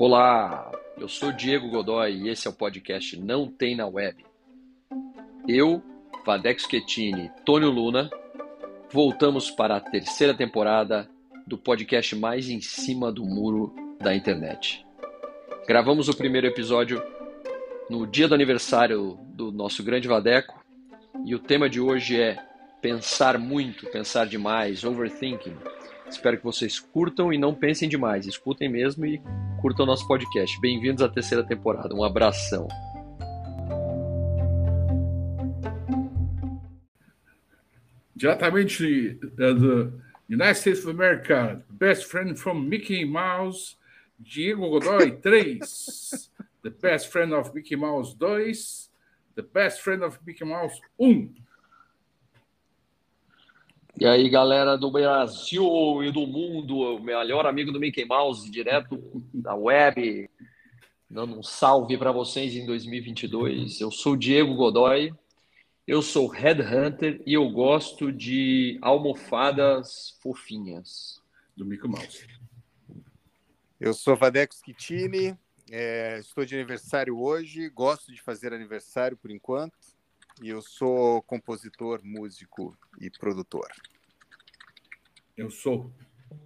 Olá, eu sou Diego Godoy e esse é o podcast Não Tem na Web. Eu, Vadex Schettini, Tônio Luna, voltamos para a terceira temporada do podcast mais em cima do muro da internet. Gravamos o primeiro episódio no dia do aniversário do nosso grande Vadeco e o tema de hoje é pensar muito, pensar demais, overthinking. Espero que vocês curtam e não pensem demais. Escutem mesmo e curtam nosso podcast. Bem-vindos à terceira temporada. Um abração. Diretamente uh, do United States of America, Best Friend from Mickey Mouse, Diego Godoy 3. The Best Friend of Mickey Mouse 2. The Best Friend of Mickey Mouse 1. E aí, galera do Brasil e do mundo, o melhor amigo do Mickey Mouse, direto da web, dando um salve para vocês em 2022. Eu sou Diego Godoy, eu sou Headhunter e eu gosto de almofadas fofinhas. Do Mickey Mouse. Eu sou Vadeco Schittini, é, estou de aniversário hoje, gosto de fazer aniversário por enquanto. E eu sou compositor, músico e produtor. Eu sou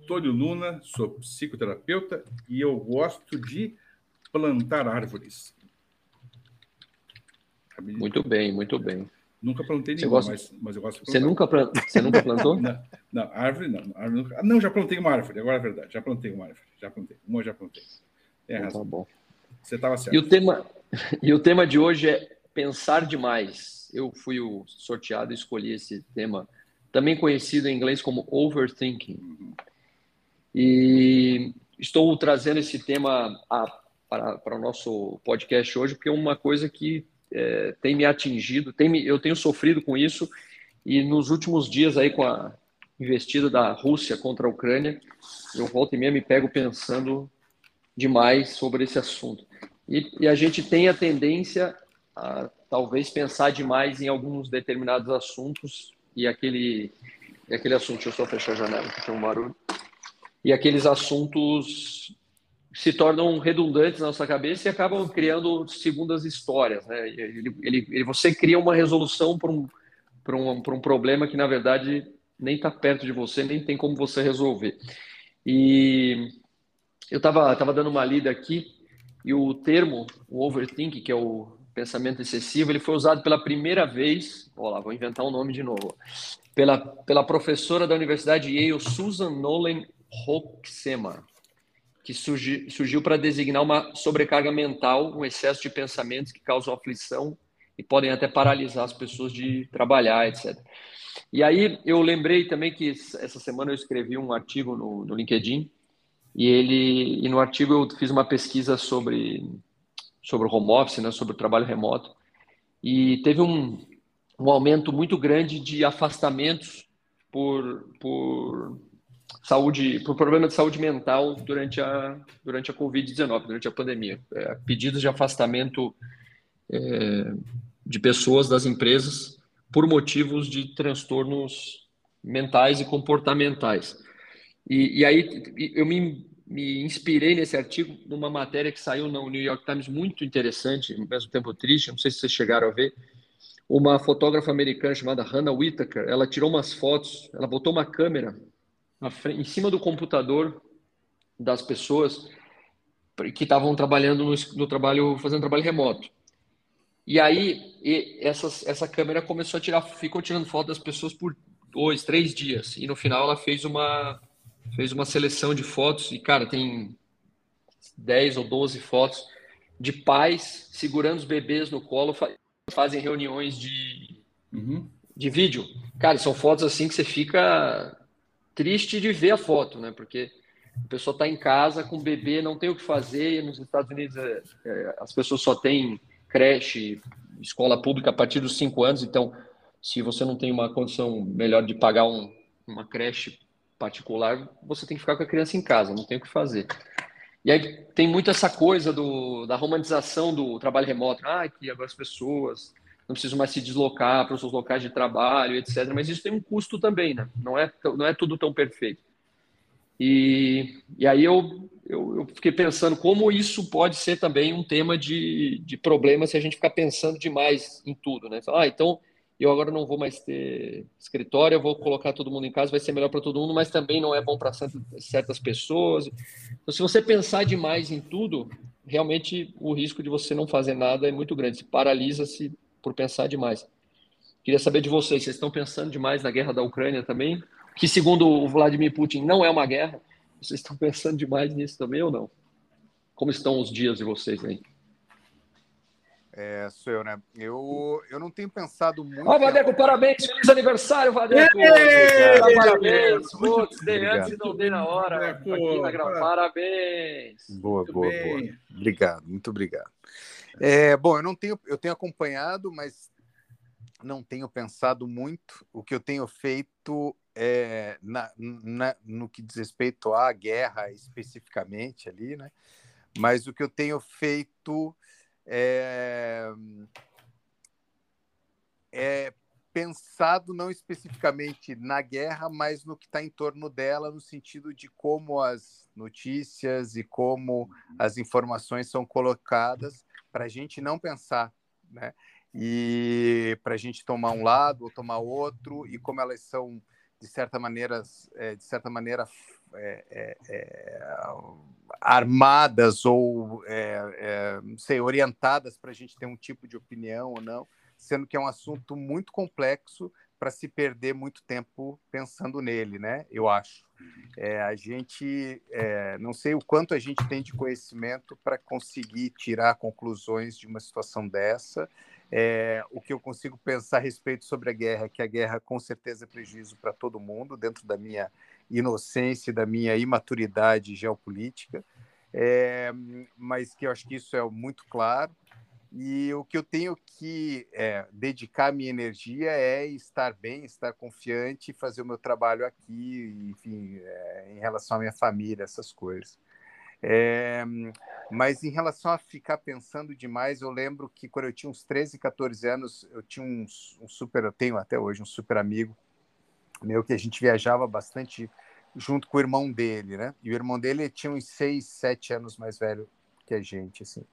Tônio Luna, sou psicoterapeuta e eu gosto de plantar árvores. Muito bem, muito bem. Nunca plantei nenhuma, gosta... mas, mas eu gosto de plantar. Você nunca, plant... Você nunca plantou? não, não, árvore não. Árvore nunca... Não, já plantei uma árvore, agora é verdade. Já plantei uma árvore, já plantei. Uma já plantei. Tem então, razão. Tá bom. Você estava certo. E o, tema... e o tema de hoje é pensar demais eu fui o sorteado e escolhi esse tema, também conhecido em inglês como overthinking. E estou trazendo esse tema a, para, para o nosso podcast hoje, porque é uma coisa que é, tem me atingido, tem me, eu tenho sofrido com isso, e nos últimos dias aí com a investida da Rússia contra a Ucrânia, eu volto e meia me pego pensando demais sobre esse assunto. E, e a gente tem a tendência a talvez pensar demais em alguns determinados assuntos e aquele, e aquele assunto, deixa eu só fechar a janela, que tem um barulho, e aqueles assuntos se tornam redundantes na nossa cabeça e acabam criando segundas histórias. Né? Ele, ele, ele você cria uma resolução para um, um, um problema que, na verdade, nem está perto de você, nem tem como você resolver. E eu estava tava dando uma lida aqui e o termo, o overthink, que é o pensamento excessivo, ele foi usado pela primeira vez, olha lá, vou inventar um nome de novo, pela, pela professora da Universidade Yale, Susan Nolan Hoxema, que surgi, surgiu para designar uma sobrecarga mental, um excesso de pensamentos que causam aflição e podem até paralisar as pessoas de trabalhar, etc. E aí eu lembrei também que essa semana eu escrevi um artigo no, no LinkedIn e ele e no artigo eu fiz uma pesquisa sobre sobre o home office, né, sobre o trabalho remoto, e teve um, um aumento muito grande de afastamentos por, por saúde, por problema de saúde mental durante a, durante a Covid-19, durante a pandemia. É, pedidos de afastamento é, de pessoas das empresas por motivos de transtornos mentais e comportamentais. E, e aí eu me me inspirei nesse artigo numa matéria que saiu no New York Times muito interessante, ao mesmo tempo triste, não sei se vocês chegaram a ver. Uma fotógrafa americana chamada Hannah Whitaker, ela tirou umas fotos, ela botou uma câmera frente, em cima do computador das pessoas que estavam trabalhando no, no, trabalho, fazendo trabalho remoto. E aí e essa, essa câmera começou a tirar, ficou tirando foto das pessoas por dois, três dias. E no final ela fez uma fez uma seleção de fotos e, cara, tem 10 ou 12 fotos de pais segurando os bebês no colo, fazem reuniões de, uhum. de vídeo. Cara, são fotos assim que você fica triste de ver a foto, né? Porque a pessoa está em casa com o bebê, não tem o que fazer. Nos Estados Unidos, é, é, as pessoas só têm creche, escola pública a partir dos 5 anos. Então, se você não tem uma condição melhor de pagar um, uma creche particular, você tem que ficar com a criança em casa, não tem o que fazer. E aí tem muito essa coisa do, da romantização do trabalho remoto. Ah, que agora as pessoas não precisam mais se deslocar para os seus locais de trabalho, etc. Mas isso tem um custo também, né? Não é, não é tudo tão perfeito. E, e aí eu eu, eu, fiquei pensando como isso pode ser também um tema de, de problema se a gente ficar pensando demais em tudo, né? Ah, então eu agora não vou mais ter escritório, eu vou colocar todo mundo em casa, vai ser melhor para todo mundo, mas também não é bom para certas pessoas. Então, se você pensar demais em tudo, realmente o risco de você não fazer nada é muito grande. Se paralisa-se por pensar demais. Queria saber de vocês, vocês estão pensando demais na guerra da Ucrânia também? Que segundo o Vladimir Putin não é uma guerra. Vocês estão pensando demais nisso também ou não? Como estão os dias de vocês aí? É, sou eu, né? Eu, eu não tenho pensado muito. Ó, oh, Vadeco, parabéns! Feliz aniversário, Vadeco! Parabéns! Putz, dei antes e não dei na hora. Aqui na Parabéns! Boa, muito boa, bem. boa. Obrigado, muito obrigado. É, bom, eu não tenho, eu tenho acompanhado, mas não tenho pensado muito. O que eu tenho feito é, na, na, no que diz respeito à guerra especificamente ali, né? Mas o que eu tenho feito é, é pensado não especificamente na guerra, mas no que está em torno dela, no sentido de como as notícias e como as informações são colocadas para a gente não pensar, né? E para a gente tomar um lado ou tomar outro e como elas são de certa maneira, é, de certa maneira é, é, é armadas ou é, é, sei, orientadas para a gente ter um tipo de opinião ou não, sendo que é um assunto muito complexo para se perder muito tempo pensando nele, né? Eu acho. É, a gente, é, não sei o quanto a gente tem de conhecimento para conseguir tirar conclusões de uma situação dessa é, o que eu consigo pensar a respeito sobre a guerra é que a guerra com certeza é prejuízo para todo mundo, dentro da minha inocência, da minha imaturidade geopolítica, é, mas que eu acho que isso é muito claro. E o que eu tenho que é, dedicar minha energia é estar bem, estar confiante, fazer o meu trabalho aqui, enfim, é, em relação à minha família, essas coisas. É, mas em relação a ficar pensando demais, eu lembro que quando eu tinha uns 13, 14 anos, eu tinha um, um super, eu tenho até hoje um super amigo meu que a gente viajava bastante junto com o irmão dele, né? E o irmão dele tinha uns 6, 7 anos mais velho que a gente, assim.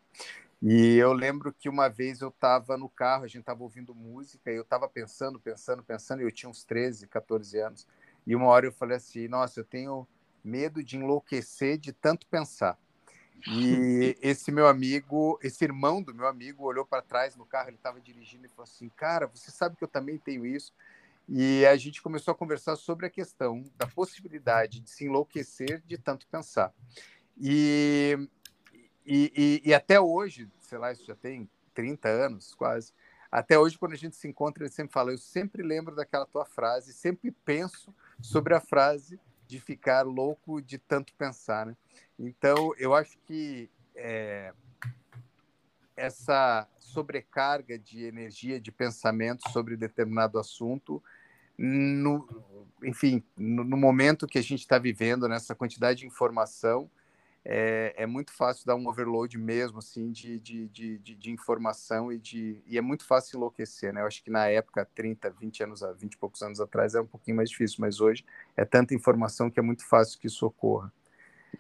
E eu lembro que uma vez eu estava no carro, a gente estava ouvindo música, e eu estava pensando, pensando, pensando, e eu tinha uns 13, 14 anos. E uma hora eu falei assim: nossa, eu tenho medo de enlouquecer de tanto pensar. E esse meu amigo, esse irmão do meu amigo, olhou para trás no carro, ele estava dirigindo e falou assim: Cara, você sabe que eu também tenho isso. E a gente começou a conversar sobre a questão da possibilidade de se enlouquecer de tanto pensar. E, e, e, e até hoje, sei lá, isso já tem 30 anos quase. Até hoje, quando a gente se encontra, ele sempre fala: Eu sempre lembro daquela tua frase, sempre penso sobre a frase de ficar louco de tanto pensar, né? Então, eu acho que é, essa sobrecarga de energia, de pensamento sobre determinado assunto, no, enfim, no, no momento que a gente está vivendo, nessa quantidade de informação, é, é, muito fácil dar um overload mesmo, assim, de, de, de, de, informação e, de, e é muito fácil enlouquecer, né? Eu acho que na época, 30, 20 anos, 20 e poucos anos atrás, era um pouquinho mais difícil, mas hoje é tanta informação que é muito fácil que isso ocorra.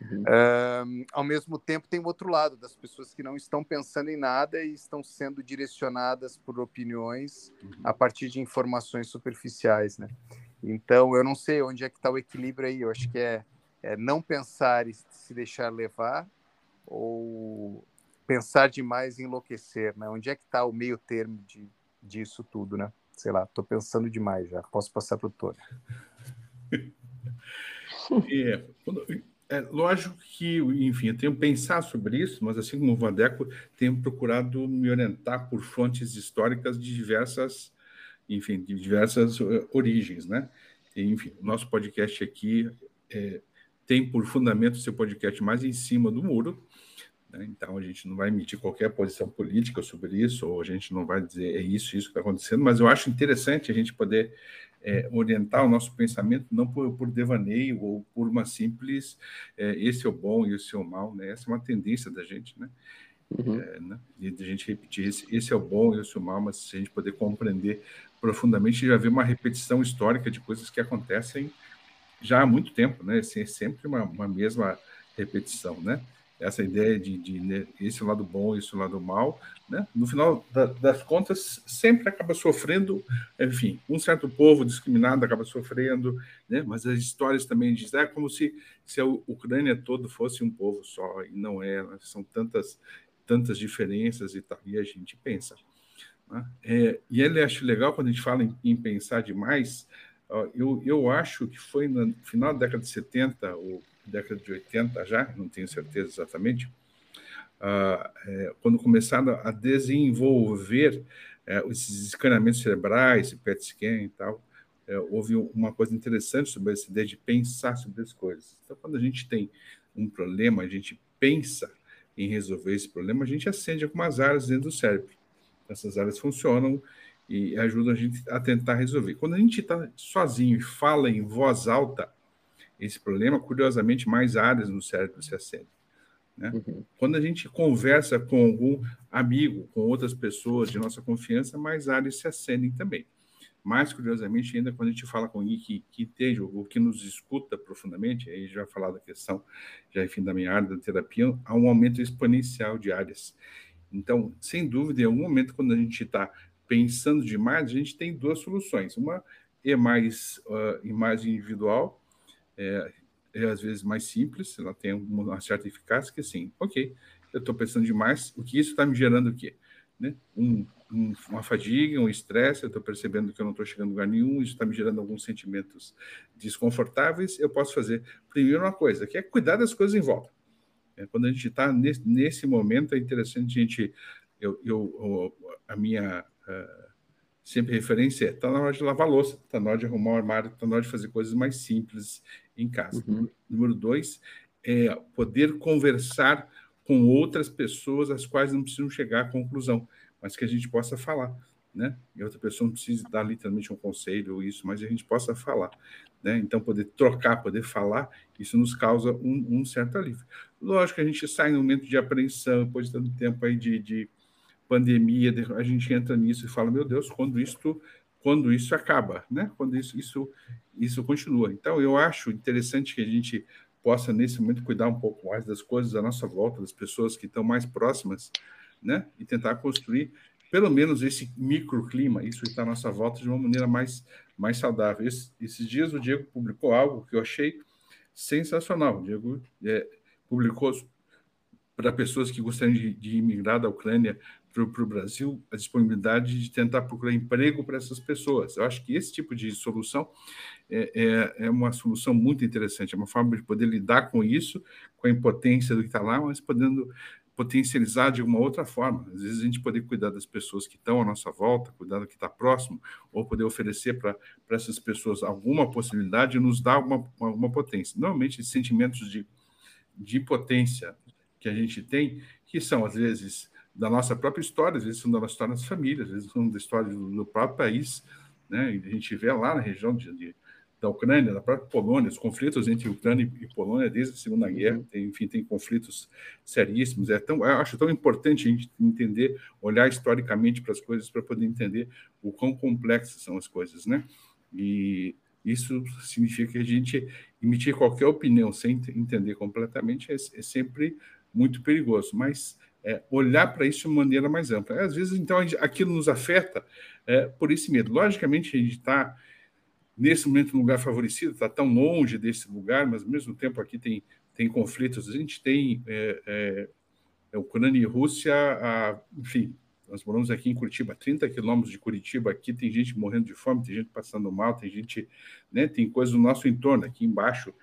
Uhum. Um, ao mesmo tempo, tem o outro lado, das pessoas que não estão pensando em nada e estão sendo direcionadas por opiniões uhum. a partir de informações superficiais, né? Então, eu não sei onde é que está o equilíbrio aí, eu acho que é é, não pensar e se deixar levar ou pensar demais e enlouquecer, né? Onde é que está o meio termo de, disso tudo, né? Sei lá, estou pensando demais já. Posso passar para o Tony. é, é, lógico que, enfim, eu tenho pensado sobre isso, mas assim como o Vandeco, tenho procurado me orientar por fontes históricas de diversas, enfim, de diversas uh, origens, né? Enfim, o nosso podcast aqui é, tem por fundamento seu podcast mais em cima do muro. Né? Então, a gente não vai emitir qualquer posição política sobre isso, ou a gente não vai dizer é isso, isso que está acontecendo, mas eu acho interessante a gente poder é, orientar o nosso pensamento não por, por devaneio ou por uma simples é, esse é o bom e esse é o mal. Né? Essa é uma tendência da gente, né? Uhum. É, né? E a gente repetir esse, esse é o bom e esse é o mal, mas se a gente poder compreender profundamente, já vê uma repetição histórica de coisas que acontecem já há muito tempo, né? Assim, é sempre uma, uma mesma repetição, né? Essa ideia de, de né, esse lado bom, esse lado mal, né? No final da, das contas, sempre acaba sofrendo, enfim, um certo povo discriminado acaba sofrendo, né? Mas as histórias também dizem, é como se, se a Ucrânia todo fosse um povo só, e não é, são tantas, tantas diferenças e tal, e a gente pensa. Né? É, e ele acha legal quando a gente fala em, em pensar demais, eu, eu acho que foi no final da década de 70 ou década de 80 já, não tenho certeza exatamente, uh, é, quando começaram a desenvolver é, esses escaneamentos cerebrais, PET scan e tal, é, houve uma coisa interessante sobre essa ideia de pensar sobre as coisas. Então, quando a gente tem um problema, a gente pensa em resolver esse problema, a gente acende algumas áreas dentro do cérebro. Essas áreas funcionam e ajuda a gente a tentar resolver. Quando a gente está sozinho e fala em voz alta esse problema, curiosamente, mais áreas no cérebro se acendem. Né? Uhum. Quando a gente conversa com algum amigo, com outras pessoas de nossa confiança, mais áreas se acendem também. Mais curiosamente, ainda quando a gente fala com alguém que, que entende ou que nos escuta profundamente, aí já falar da questão, já enfim, da minha área da terapia, há um aumento exponencial de áreas. Então, sem dúvida, em algum momento, quando a gente está pensando demais, a gente tem duas soluções. Uma é mais uh, imagem individual, é, é, às vezes mais simples, ela tem uma certa eficácia, que assim, ok, eu estou pensando demais, o que isso está me gerando o quê? Né? Um, um, uma fadiga, um estresse, eu estou percebendo que eu não estou chegando a lugar nenhum, isso está me gerando alguns sentimentos desconfortáveis, eu posso fazer, primeiro, uma coisa, que é cuidar das coisas em volta. É, quando a gente está nesse, nesse momento, é interessante a gente, eu, eu a minha sempre referência é: está na hora de lavar louça, está na hora de arrumar o armário, está na hora de fazer coisas mais simples em casa. Uhum. Número dois é poder conversar com outras pessoas as quais não precisam chegar à conclusão, mas que a gente possa falar. Né? E outra pessoa não precisa dar literalmente um conselho ou isso, mas a gente possa falar. Né? Então, poder trocar, poder falar, isso nos causa um, um, certo alívio. Lógico que a gente sai no momento de apreensão, depois de tanto tempo aí de, de pandemia, a gente entra nisso e fala, meu Deus, quando isso, quando isso acaba, né? Quando isso, isso, isso continua. Então, eu acho interessante que a gente possa, nesse momento, cuidar um pouco mais das coisas à nossa volta, das pessoas que estão mais próximas, né? E tentar construir, pelo menos, esse microclima, isso está à nossa volta, de uma maneira mais, mais saudável. Esse, esses dias o Diego publicou algo que eu achei sensacional. O Diego é, publicou para pessoas que gostariam de, de imigrar da Ucrânia para o Brasil a disponibilidade de tentar procurar emprego para essas pessoas. Eu acho que esse tipo de solução é, é, é, uma solução muito interessante, é uma forma de poder lidar com isso, com a impotência do que está lá, mas podendo potencializar de uma outra forma. Às vezes a gente poder cuidar das pessoas que estão à nossa volta, cuidar do que está próximo, ou poder oferecer para essas pessoas alguma possibilidade nos dá uma, uma potência. Normalmente, sentimentos de, de potência que a gente tem, que são, às vezes, da nossa própria história, às vezes são da história das famílias, às vezes são da história do, do próprio país, né? E a gente vê lá na região de, de, da Ucrânia, da própria Polônia, os conflitos entre Ucrânia e Polônia desde a Segunda uhum. Guerra, tem, enfim, tem conflitos seríssimos. É tão, eu acho tão importante a gente entender, olhar historicamente para as coisas para poder entender o quão complexas são as coisas, né? E isso significa que a gente emitir qualquer opinião sem entender completamente é, é sempre muito perigoso, mas é, olhar para isso de maneira mais ampla. Às vezes, então, aquilo nos afeta é, por esse medo. Logicamente, a gente está, nesse momento, num lugar favorecido, está tão longe desse lugar, mas, ao mesmo tempo, aqui tem, tem conflitos. A gente tem é, é, é Ucrânia e Rússia, a, enfim, nós moramos aqui em Curitiba, 30 quilômetros de Curitiba, aqui tem gente morrendo de fome, tem gente passando mal, tem gente, né, tem coisas do nosso entorno, aqui embaixo,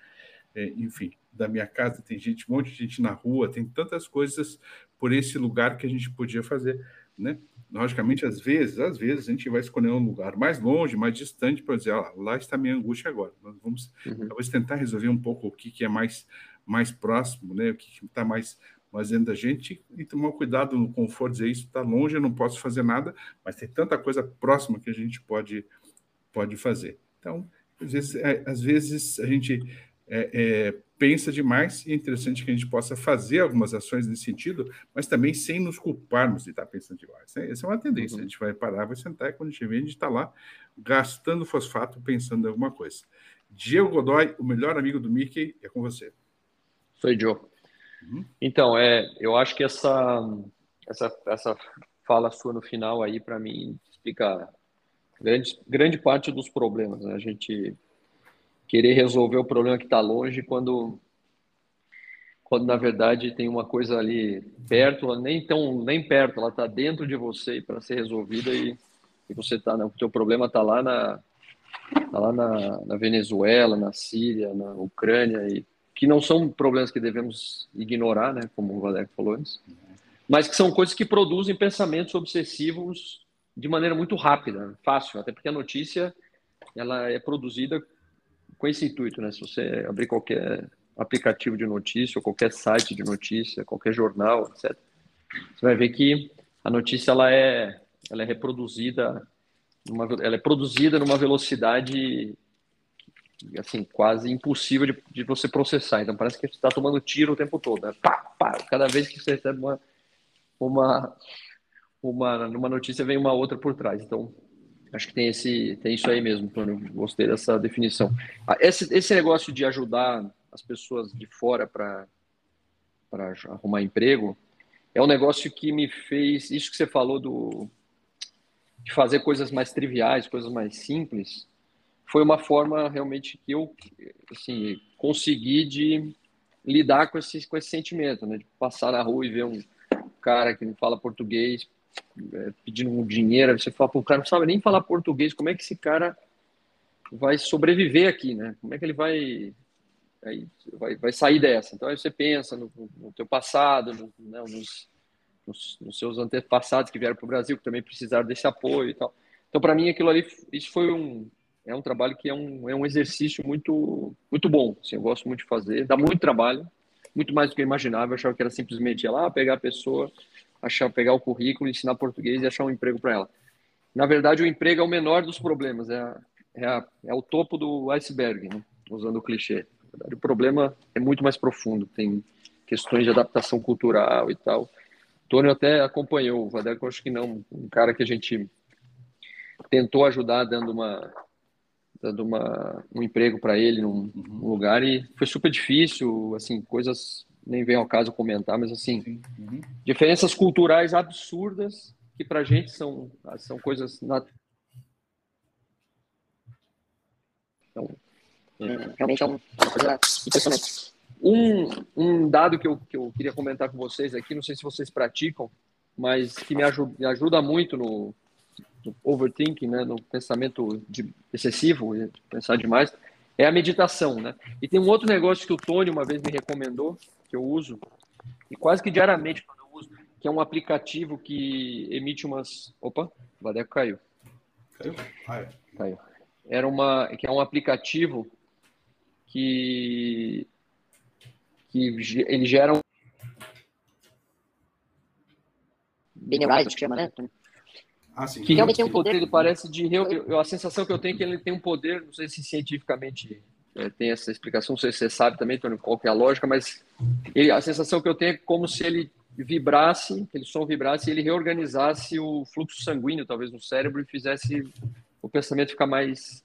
é, enfim, da minha casa, tem gente, um monte de gente na rua, tem tantas coisas por esse lugar que a gente podia fazer, né? Logicamente, às vezes, às vezes a gente vai escolher um lugar mais longe, mais distante, para dizer, ah, lá está a minha angústia agora. Nós vamos uhum. talvez tentar resolver um pouco o que, que é mais, mais próximo, né? O que está mais, mais dentro da gente e tomar cuidado no conforto, dizer isso está longe, eu não posso fazer nada, mas tem tanta coisa próxima que a gente pode, pode fazer. Então, às vezes, é, às vezes a gente é, é, pensa demais e é interessante que a gente possa fazer algumas ações nesse sentido, mas também sem nos culparmos de estar pensando demais. Né? Essa é uma tendência. Uhum. A gente vai parar, vai sentar e quando a gente vê, a gente está lá gastando fosfato pensando em alguma coisa. Diego Godoy, o melhor amigo do Mickey, é com você. Sou Joe. Uhum. Então, é, eu acho que essa, essa, essa fala sua no final aí, para mim, explica grande, grande parte dos problemas. Né? A gente querer resolver o problema que está longe quando quando na verdade tem uma coisa ali perto, nem tão nem perto, ela está dentro de você para ser resolvida e, e você está, né, o teu problema está lá na tá lá na, na, Venezuela, na Síria, na Ucrânia e que não são problemas que devemos ignorar, né, como o Valério falou antes, mas que são coisas que produzem pensamentos obsessivos de maneira muito rápida, fácil, até porque a notícia ela é produzida com esse intuito, né? Se você abrir qualquer aplicativo de notícia, ou qualquer site de notícia, qualquer jornal, etc. Você vai ver que a notícia ela é, ela é reproduzida, numa, ela é produzida numa velocidade assim quase impossível de, de você processar. Então parece que você está tomando tiro o tempo todo. Né? Pá, pá, cada vez que você recebe uma, uma, uma, numa notícia vem uma outra por trás. Então acho que tem esse tem isso aí mesmo, Antônio. Gostei dessa definição. Ah, esse, esse negócio de ajudar as pessoas de fora para arrumar emprego, é um negócio que me fez. Isso que você falou do, de fazer coisas mais triviais, coisas mais simples, foi uma forma realmente que eu assim, consegui de lidar com esse, com esse sentimento, né? De passar na rua e ver um cara que não fala português pedindo um dinheiro, você fala, o cara não sabe nem falar português, como é que esse cara vai sobreviver aqui, né? Como é que ele vai aí vai, vai sair dessa. Então aí você pensa no, no teu passado, no, né, nos, nos, nos, seus antepassados que vieram para o Brasil, que também precisaram desse apoio e tal. Então para mim aquilo ali, isso foi um é um trabalho que é um, é um exercício muito muito bom. Assim, eu gosto muito de fazer, dá muito trabalho, muito mais do que eu imaginava. Eu achava que era simplesmente ir lá pegar a pessoa, achar pegar o currículo, ensinar português e achar um emprego para ela. Na verdade, o emprego é o menor dos problemas, é, a, é, a, é o topo do iceberg, né? usando o clichê. O problema é muito mais profundo, tem questões de adaptação cultural e tal. Tônio até acompanhou, o Vadeco acho que não, um cara que a gente tentou ajudar dando uma dando uma, um emprego para ele num, uhum. lugar e foi super difícil, assim, coisas nem vem ao caso comentar, mas assim, uhum. diferenças culturais absurdas que para a gente são são coisas nat... então, é, realmente é uma coisa impressionante. Um, um dado que eu, que eu queria comentar com vocês aqui, não sei se vocês praticam, mas que me ajuda, me ajuda muito no, no overthinking, né, no pensamento de, excessivo, pensar demais, é a meditação. Né? E tem um outro negócio que o Tony uma vez me recomendou, que eu uso, e quase que diariamente quando eu uso, que é um aplicativo que emite umas. Opa, o Vadeco caiu. Caiu? Caiu. Era uma, que é um aplicativo que, que ele gera um. Binaural, que chama, né? Ah, sim. Que realmente tem um poder, ele parece de. Eu, eu, a sensação que eu tenho é que ele tem um poder, não sei se cientificamente é, tem essa explicação, não sei se você sabe também, Tony, qual que é a lógica, mas ele, a sensação que eu tenho é como se ele vibrasse, aquele som vibrasse e ele reorganizasse o fluxo sanguíneo, talvez, no cérebro e fizesse o pensamento ficar mais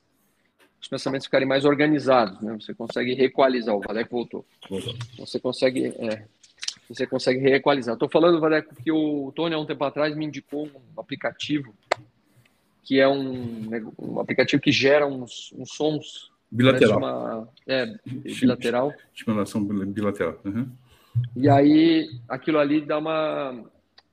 os pensamentos ficarem mais organizados, né? Você consegue reequalizar. O Vadeco voltou. voltou. Você consegue, é, você consegue reequalizar. Estou falando, Vadeco, que o Tony há um tempo atrás me indicou um aplicativo que é um, um aplicativo que gera uns, uns sons bilateral. Uma, é, bilateral. Estimulação bilateral. Uhum. E aí aquilo ali dá uma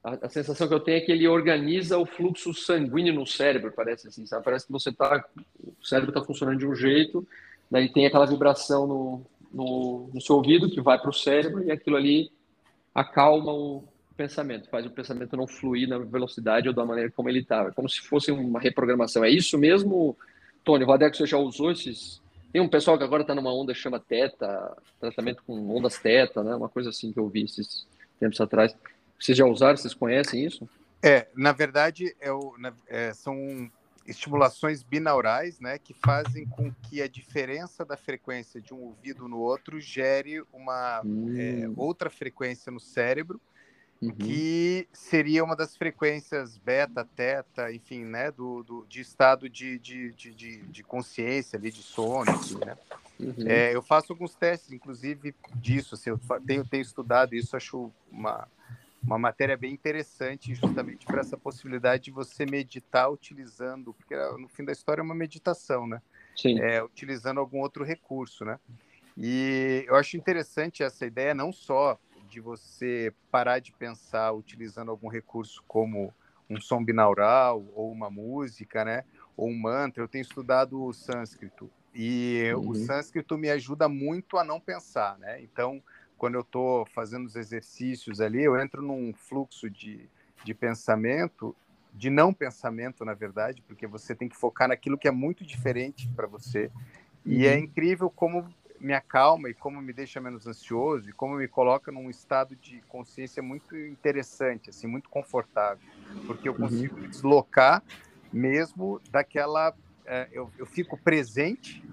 a, a, sensação que eu tenho é que ele organiza o fluxo sanguíneo no cérebro, parece assim, sabe? Parece que você tá, o cérebro está funcionando de um jeito, daí tem aquela vibração no, no, no seu ouvido que vai para o cérebro e aquilo ali acalma o pensamento, faz o pensamento não fluir na velocidade ou da maneira como ele estava, como se fosse uma reprogramação. É isso mesmo, Tony? Vadeco, você já usou esses? Tem um pessoal que agora está numa onda chama Teta, tratamento com ondas Teta, né? Uma coisa assim que eu vi esses tempos atrás. Vocês já usaram? Vocês conhecem isso? É, na verdade, é o, é, são estimulações binaurais, né, que fazem com que a diferença da frequência de um ouvido no outro gere uma hum. é, outra frequência no cérebro, uhum. que seria uma das frequências beta, teta, enfim, né, do, do de estado de, de, de, de, consciência ali, de sono, assim, né? Uhum. É, eu faço alguns testes, inclusive, disso. Assim, eu tenho, tenho estudado isso, acho uma, uma matéria bem interessante, justamente para essa possibilidade de você meditar utilizando, porque no fim da história é uma meditação, né? Sim. É, utilizando algum outro recurso, né? E eu acho interessante essa ideia, não só de você parar de pensar utilizando algum recurso como um som binaural ou uma música, né? Ou um mantra. Eu tenho estudado o sânscrito e uhum. o sânscrito me ajuda muito a não pensar, né? Então, quando eu estou fazendo os exercícios ali, eu entro num fluxo de, de pensamento, de não pensamento, na verdade, porque você tem que focar naquilo que é muito diferente para você. E é uhum. é incrível como me acalma e como me deixa menos ansioso e como me coloca num estado de consciência muito interessante, assim, muito confortável, porque eu uhum. consigo uhum. me deslocar mesmo daquela, é, eu, eu fico presente,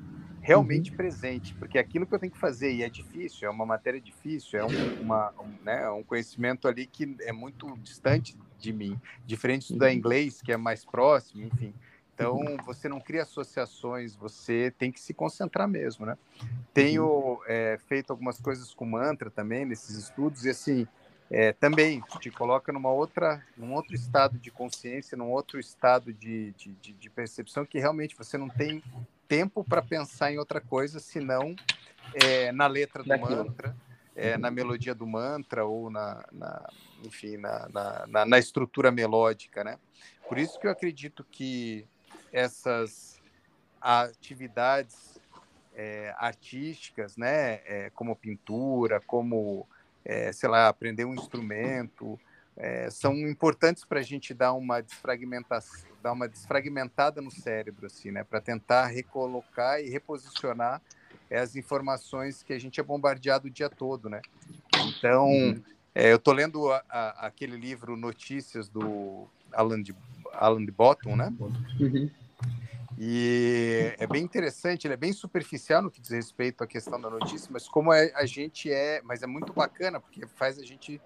realmente uhum. presente, porque aquilo que eu tenho que fazer e é difícil, é uma matéria difícil, é um, uma, um, né, um conhecimento ali que é muito distante de mim, diferente do estudar uhum. inglês que é mais próximo, enfim. Então, você não cria associações, você tem que se concentrar mesmo, né? Tenho é, feito algumas coisas com mantra também nesses estudos e assim é, também te coloca numa outra, num outro estado de consciência, num outro estado de, de, de, de percepção que realmente você não tem tempo para pensar em outra coisa senão é, na letra do Daquilo. mantra, é, na melodia do mantra ou na, na enfim, na, na, na, estrutura melódica, né? Por isso que eu acredito que essas atividades é, artísticas, né, como pintura, como, sei lá, aprender um instrumento, é, são importantes para a gente dar uma desfragmentação, dar uma desfragmentada no cérebro, assim, né, para tentar recolocar e reposicionar as informações que a gente é bombardeado o dia todo, né? Então, uhum. é, eu estou lendo a, a, aquele livro Notícias do Alan de, Alan de Bottom, né? Uhum. E é bem interessante, ele é bem superficial no que diz respeito à questão da notícia, mas como é, a gente é, mas é muito bacana porque faz a gente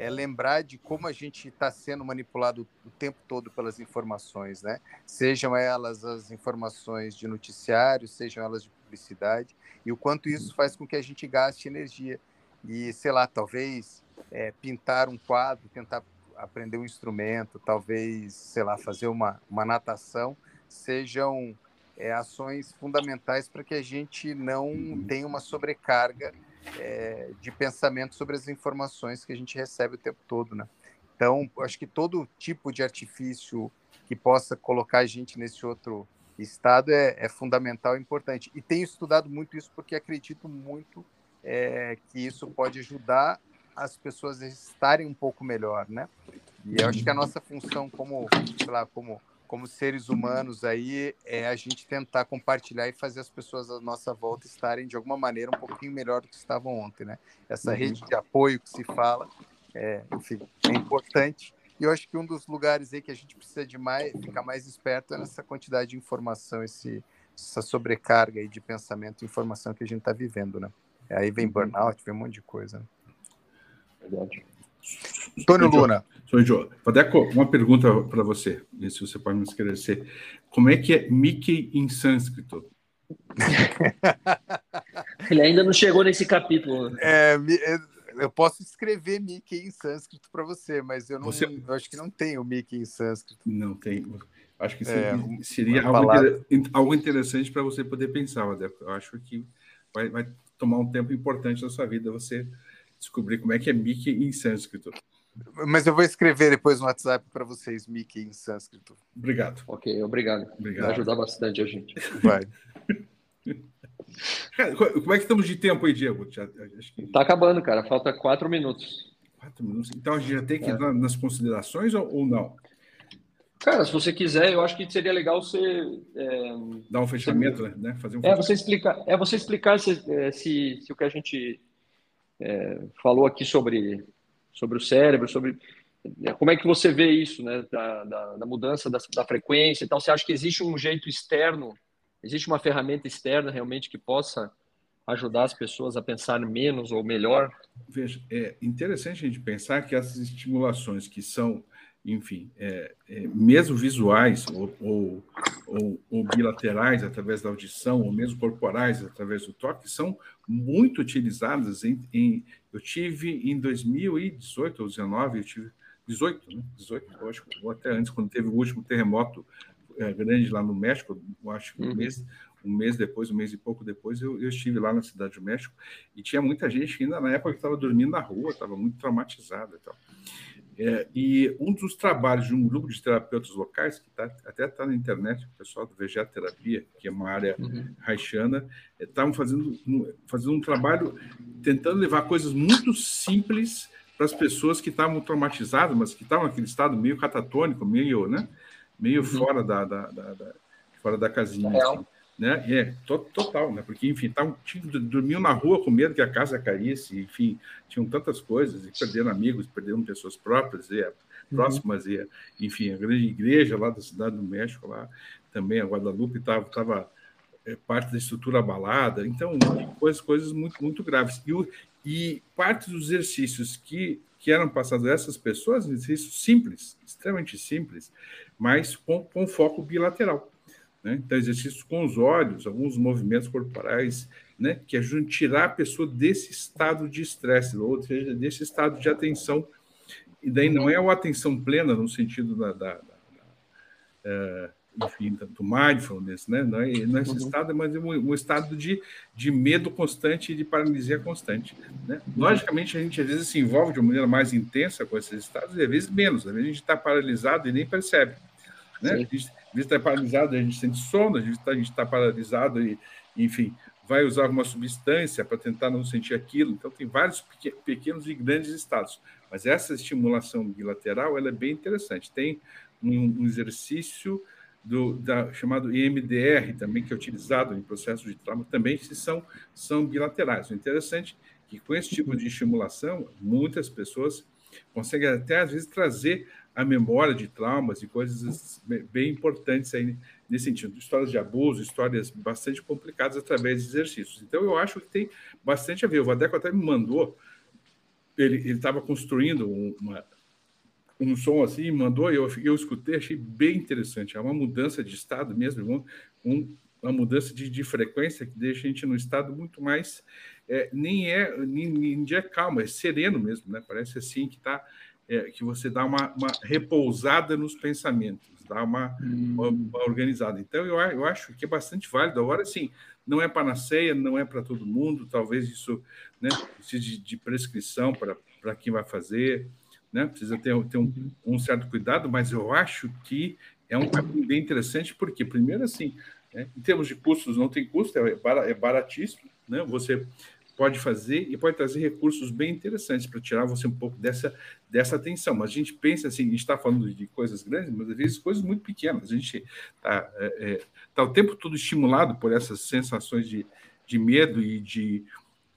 é, lembrar de como a gente está sendo manipulado o tempo todo pelas informações, né? Sejam elas as informações de noticiário, sejam elas de publicidade, e o quanto isso faz com que a gente gaste energia. E, sei lá, talvez é, pintar um quadro, tentar aprender um instrumento, talvez, sei lá, fazer uma, uma natação, sejam é, ações fundamentais para que a gente não tenha uma sobrecarga é, de pensamento sobre as informações que a gente recebe o tempo todo, né? Então, acho que todo tipo de artifício que possa colocar a gente nesse outro estado é, é fundamental e importante. E tenho estudado muito isso porque acredito muito é, que isso pode ajudar as pessoas a estarem um pouco melhor, né? E eu acho que a nossa função como, sei lá, como como seres humanos aí é a gente tentar compartilhar e fazer as pessoas à nossa volta estarem de alguma maneira um pouquinho melhor do que estavam ontem, né? Essa uhum. rede de apoio que se fala, é, enfim, é importante. E eu acho que um dos lugares aí que a gente precisa de mais, ficar mais esperto é nessa quantidade de informação, esse, essa sobrecarga aí de pensamento e informação que a gente está vivendo, né? Aí vem uhum. burnout, vem um monte de coisa. Né? Verdade. Antônio Luna. Vadeco, uma pergunta para você, se você pode me esclarecer. Como é que é Mickey em sânscrito? Ele ainda não chegou nesse capítulo. É, eu posso escrever Mickey em sânscrito para você, mas eu, não, você... eu acho que não tem o Mickey em sânscrito. Não tem. Acho que seria, é, seria algo, inter... algo, interessante para você poder pensar, Vadeco. Eu acho que vai, vai tomar um tempo importante da sua vida você descobrir como é que é Mickey em sânscrito. Mas eu vou escrever depois no WhatsApp para vocês, Mickey, em sânscrito. Obrigado. Ok, obrigado. obrigado. Vai ajudar bastante a gente. Vai. Cara, como é que estamos de tempo aí, Diego? Já, acho que... Tá acabando, cara. Falta quatro minutos. Quatro minutos. Então a gente já tem que é. entrar nas considerações ou, ou, não? Cara, se você quiser, eu acho que seria legal você. É... Dar um fechamento, você... né? Fazer um é, você explicar, é você explicar se, é, se, se o que a gente é, falou aqui sobre, sobre o cérebro, sobre é, como é que você vê isso, né, da, da, da mudança da, da, frequência e tal. Você acha que existe um jeito externo, existe uma ferramenta externa realmente que possa ajudar as pessoas a pensar menos ou melhor? Veja, é interessante a gente pensar que essas estimulações que são enfim, é, é, mesmo visuais ou, ou, ou, ou, bilaterais através da audição, ou mesmo corporais através do toque, são muito utilizadas. Em, em eu tive em 2018 ou 2019, eu tive 18, né? 18, eu acho, ou até antes, quando teve o último terremoto é, grande lá no México, eu acho que um uhum. mês, um mês depois, um mês e pouco depois, eu, eu, estive lá na cidade do México e tinha muita gente que ainda na época estava dormindo na rua, estava muito traumatizada e tal. É, e um dos trabalhos de um grupo de terapeutas locais, que tá, até está na internet, o pessoal do Vegetoterapia, que é uma área uhum. haitiana, estavam é, fazendo, fazendo um trabalho tentando levar coisas muito simples para as pessoas que estavam traumatizadas, mas que estavam naquele estado meio catatônico, meio, né, meio uhum. fora, da, da, da, da, fora da casinha. Assim né? E é total, né? Porque enfim, tavam, dormiam na rua com medo que a casa caísse, enfim, tinham tantas coisas e perderam amigos, perderam pessoas próprias e uhum. próximas e enfim, a grande igreja lá da cidade do México lá também a Guadalupe estava tava, é, parte da estrutura abalada, então coisas coisas muito muito graves e, o, e parte dos exercícios que que eram passados a essas pessoas, exercícios simples, extremamente simples, mas com, com foco bilateral. Né? Então, exercícios com os olhos, alguns movimentos corporais, né? que ajudam a tirar a pessoa desse estado de estresse, ou seja, desse estado de atenção. E daí não é a atenção plena no sentido da, da, da, da uh, enfim, do mindfulness, né? não é, não é esse uhum. estado, mas é um, um, estado de, de medo constante e de paralisia constante. Né? Logicamente, a gente às vezes se envolve de uma maneira mais intensa com esses estados, e às vezes menos, às vezes a gente está paralisado e nem percebe. Né? A gente, vezes está paralisado, a gente sente sono, a gente está tá paralisado e, enfim, vai usar alguma substância para tentar não sentir aquilo. Então, tem vários pequenos e grandes estados. Mas essa estimulação bilateral ela é bem interessante. Tem um, um exercício do, da, chamado EMDR, também, que é utilizado em processos de trauma, também que são, são bilaterais. O interessante é que, com esse tipo de estimulação, muitas pessoas conseguem até, às vezes, trazer a memória de traumas e coisas bem importantes aí nesse sentido. Histórias de abuso, histórias bastante complicadas através de exercícios. Então, eu acho que tem bastante a ver. O Vadeco até me mandou, ele estava construindo uma, um som assim, mandou, eu, eu escutei, achei bem interessante. É uma mudança de estado mesmo, um, uma mudança de, de, frequência que deixa a gente no estado muito mais. É, nem é nem, nem é calmo, é sereno mesmo, né? Parece assim que está é, que você dá uma, uma, repousada nos pensamentos, dá uma, hum. uma, uma, organizada. Então, eu, eu acho que é bastante válido. Agora, sim, não é panaceia, não é para todo mundo, talvez isso né, precise de, de prescrição para quem vai fazer, né? precisa ter, ter um, uhum. um, certo cuidado, mas eu acho que é um caminho bem interessante, porque, primeiro, assim, né, em termos de custos, não tem custo, é, é baratíssimo, né? você pode fazer e pode trazer recursos bem interessantes para tirar você um pouco dessa, dessa atenção. Mas a gente pensa assim, a gente está falando de coisas grandes, mas às vezes coisas muito pequenas. A gente está é, é, tá o tempo todo estimulado por essas sensações de, de medo e de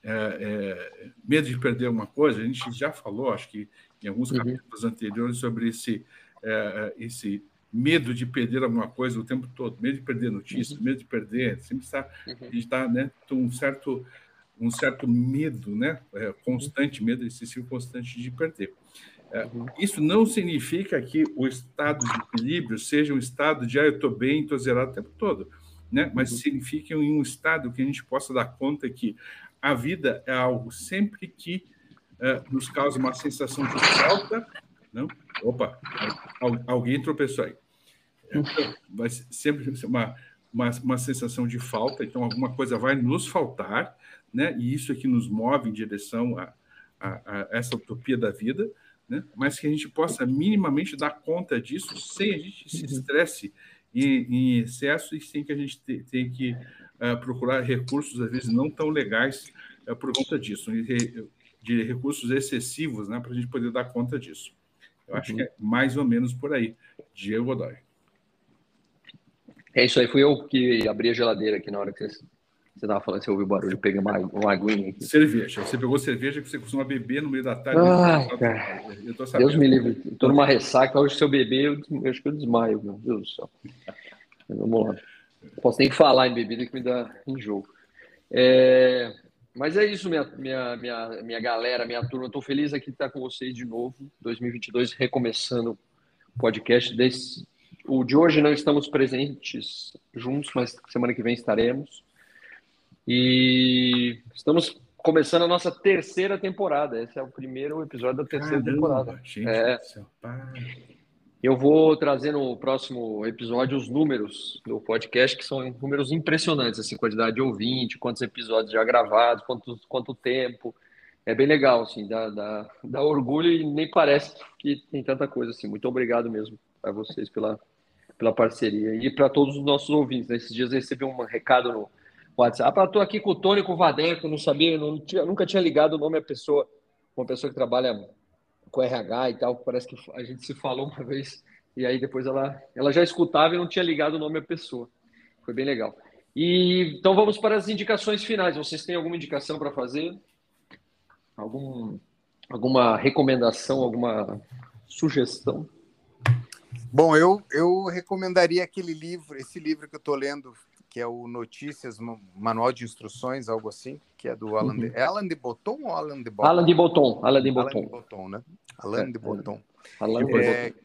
é, é medo de perder alguma coisa. A gente já falou, acho que em alguns uhum. capítulos anteriores, sobre esse, é, esse medo de perder alguma coisa o tempo todo, medo de perder notícias, uhum. medo de perder, sempre está, uhum. a gente está né, com um certo um certo medo, né? É, constante, medo excessivo constante de perder. É, uhum. Isso não significa que o estado de equilíbrio seja um estado de ah, eu estou bem, estou zerado o tempo todo, né? Mas uhum. significa em um estado que a gente possa dar conta que a vida é algo sempre que é, nos causa uma sensação de falta. Não? Opa, alguém tropeçou aí. Uhum. vai sempre uma, uma, uma sensação de falta, então alguma coisa vai nos faltar, né? e isso é que nos move em direção a, a, a essa utopia da vida, né? mas que a gente possa minimamente dar conta disso sem a gente se estresse em, em excesso e sem que a gente tenha que uh, procurar recursos, às vezes, não tão legais uh, por conta disso, de recursos excessivos né? para a gente poder dar conta disso. Eu acho uhum. que é mais ou menos por aí. Diego Godoy. É isso aí, fui eu que abri a geladeira aqui na hora que vocês você estava falando, você ouviu o barulho, peguei uma, uma aguinha aqui. Cerveja. Você pegou cerveja que você costuma beber no meio da tarde. Ai, cara. Eu tô Deus me livre. Estou numa ressaca. Hoje, se eu beber, eu, eu acho que eu desmaio, meu Deus do céu. Vamos lá. Posso nem falar em bebida que me dá enjoo. É... Mas é isso, minha, minha, minha, minha galera, minha turma. Estou feliz aqui de estar com vocês de novo. 2022 recomeçando podcast desse. O de hoje não estamos presentes juntos, mas semana que vem estaremos. E estamos começando a nossa terceira temporada. Esse é o primeiro episódio da terceira Caramba, temporada. Gente, é. Eu vou trazer no próximo episódio os números do podcast, que são números impressionantes, assim, quantidade de ouvinte, quantos episódios já gravados, quanto, quanto tempo. É bem legal, assim, dá, dá, dá orgulho e nem parece que tem tanta coisa, assim. Muito obrigado mesmo a vocês pela, pela parceria e para todos os nossos ouvintes. Nesses dias eu recebi um recado no WhatsApp. Ah, estou aqui com o Tony, com o Vadeco, não sabia, não tinha, nunca tinha ligado o nome da pessoa, uma pessoa que trabalha com RH e tal, parece que a gente se falou uma vez, e aí depois ela, ela já escutava e não tinha ligado o nome da pessoa. Foi bem legal. E, então vamos para as indicações finais. Vocês têm alguma indicação para fazer? Algum, alguma recomendação, alguma sugestão? Bom, eu, eu recomendaria aquele livro, esse livro que eu estou lendo, que é o Notícias, Manual de Instruções, algo assim, que é do Alan, uhum. de, é Alan de Botton ou Alan de Botton? Alan de Botton, Alan de Botton. Alan de Botton, né? Alan é, de Botton. Alan de é, Botton.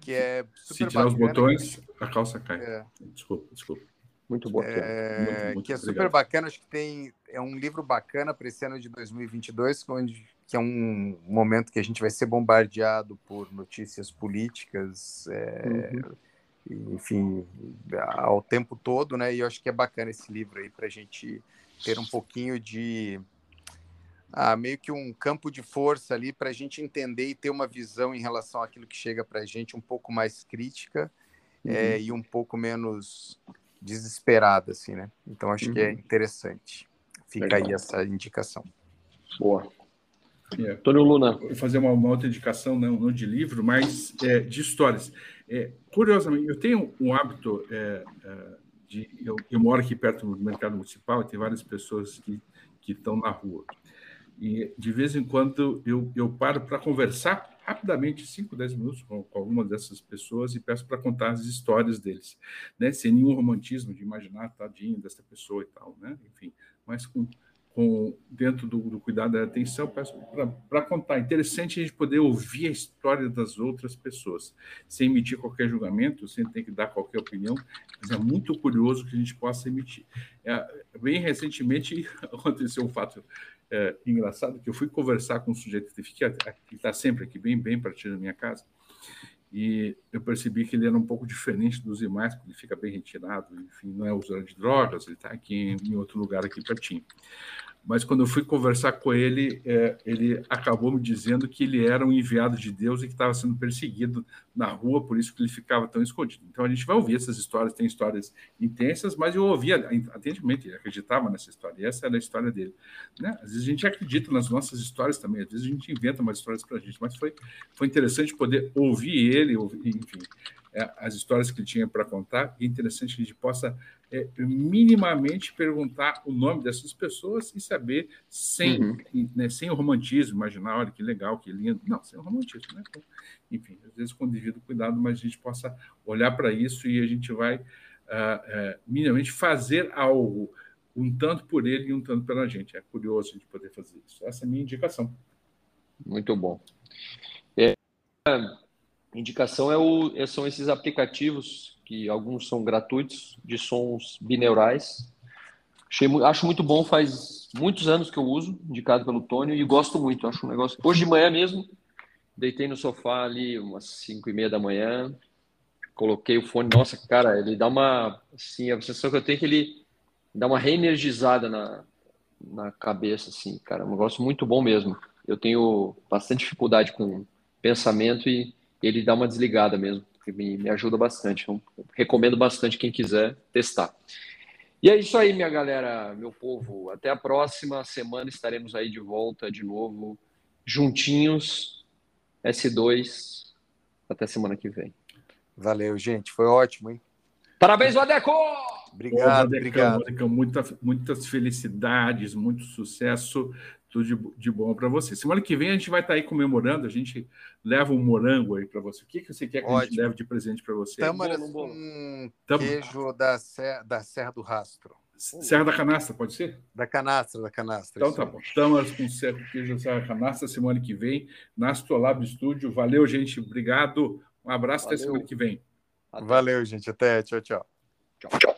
Que é super Se tirar bacana, os botões, a calça cai. É. Desculpa, desculpa. Muito bom. É, muito, muito que é super obrigado. bacana, acho que tem é um livro bacana para esse ano de 2022, onde que é um momento que a gente vai ser bombardeado por notícias políticas, é, uhum enfim, ao tempo todo, né? E eu acho que é bacana esse livro aí para a gente ter um pouquinho de ah, meio que um campo de força ali para a gente entender e ter uma visão em relação àquilo que chega para a gente um pouco mais crítica é, uhum. é, e um pouco menos desesperada, assim, né? Então acho uhum. que é uhum. interessante. Fica Legal. aí essa indicação. Boa. É. Antônio Luna. Vou fazer uma, uma, outra indicação, não, não de livro, mas é, de histórias. É, curiosamente, eu tenho um hábito é, é, de. Eu, eu, moro aqui perto do mercado municipal e tem várias pessoas que, que estão na rua. E de vez em quando eu, eu paro para conversar rapidamente, 5, 10 minutos, com, com alguma dessas pessoas e peço para contar as histórias deles, né? sem nenhum romantismo de imaginar tadinho dessa pessoa e tal, né? enfim, mas com com, dentro do, do cuidado da atenção para contar. Interessante a gente poder ouvir a história das outras pessoas, sem emitir qualquer julgamento, sem ter que dar qualquer opinião, mas é muito curioso que a gente possa emitir. É, bem recentemente aconteceu um fato é, engraçado, que eu fui conversar com um sujeito que está sempre aqui, bem, bem pertinho da minha casa, e eu percebi que ele era um pouco diferente dos demais, porque ele fica bem retirado, enfim, não é usuário de drogas, ele está aqui em outro lugar aqui pertinho mas quando eu fui conversar com ele, é, ele acabou me dizendo que ele era um enviado de Deus e que estava sendo perseguido na rua, por isso que ele ficava tão escondido. Então a gente vai ouvir essas histórias, tem histórias intensas, mas eu ouvia atentamente, acreditava nessa história, e essa era a história dele. Né? Às vezes a gente acredita nas nossas histórias também, às vezes a gente inventa umas histórias para a gente, mas foi, foi interessante poder ouvir ele, ouvir, enfim, as histórias que ele tinha para contar, é interessante que a gente possa é, minimamente perguntar o nome dessas pessoas e saber sem, uhum. né, sem o romantismo, imaginar, olha que legal, que lindo. Não, sem o romantismo, né? Então, enfim, às vezes com devido cuidado, mas a gente possa olhar para isso e a gente vai uh, uh, minimamente fazer algo um tanto por ele e um tanto pela gente. É curioso a gente poder fazer isso. Essa é a minha indicação. Muito bom. É, indicação é o, são esses aplicativos que alguns são gratuitos, de sons bineurais. Achei, acho muito bom, faz muitos anos que eu uso, indicado pelo Tônio, e gosto muito. Acho um negócio. Hoje de manhã mesmo, deitei no sofá ali umas 5 e meia da manhã, coloquei o fone. Nossa, cara, ele dá uma. Assim, a sensação que eu tenho é que ele dá uma reenergizada na, na cabeça, assim, cara. Um negócio muito bom mesmo. Eu tenho bastante dificuldade com pensamento e ele dá uma desligada mesmo que me, me ajuda bastante. Então, recomendo bastante quem quiser testar. E é isso aí, minha galera, meu povo. Até a próxima semana estaremos aí de volta de novo, juntinhos, S2. Até semana que vem. Valeu, gente. Foi ótimo, hein? Parabéns, Vadeco! Obrigado, obrigado. Vadecão, muita, muitas felicidades, muito sucesso tudo de, de bom para você. Semana que vem a gente vai estar tá aí comemorando, a gente leva um morango aí para você. O que, que você quer que Ótimo. a gente leve de presente para você? Tâmaras com queijo da Serra, da Serra do Rastro. Serra da Canastra, pode ser? Da Canastra, da Canastra. Então tá bom. Tâmaras com queijo da Serra da Canastra, semana que vem, na Astrolab Studio. Valeu, gente. Obrigado. Um abraço Valeu. até semana que vem. Até. Valeu, gente. Até. Tchau, tchau. Tchau.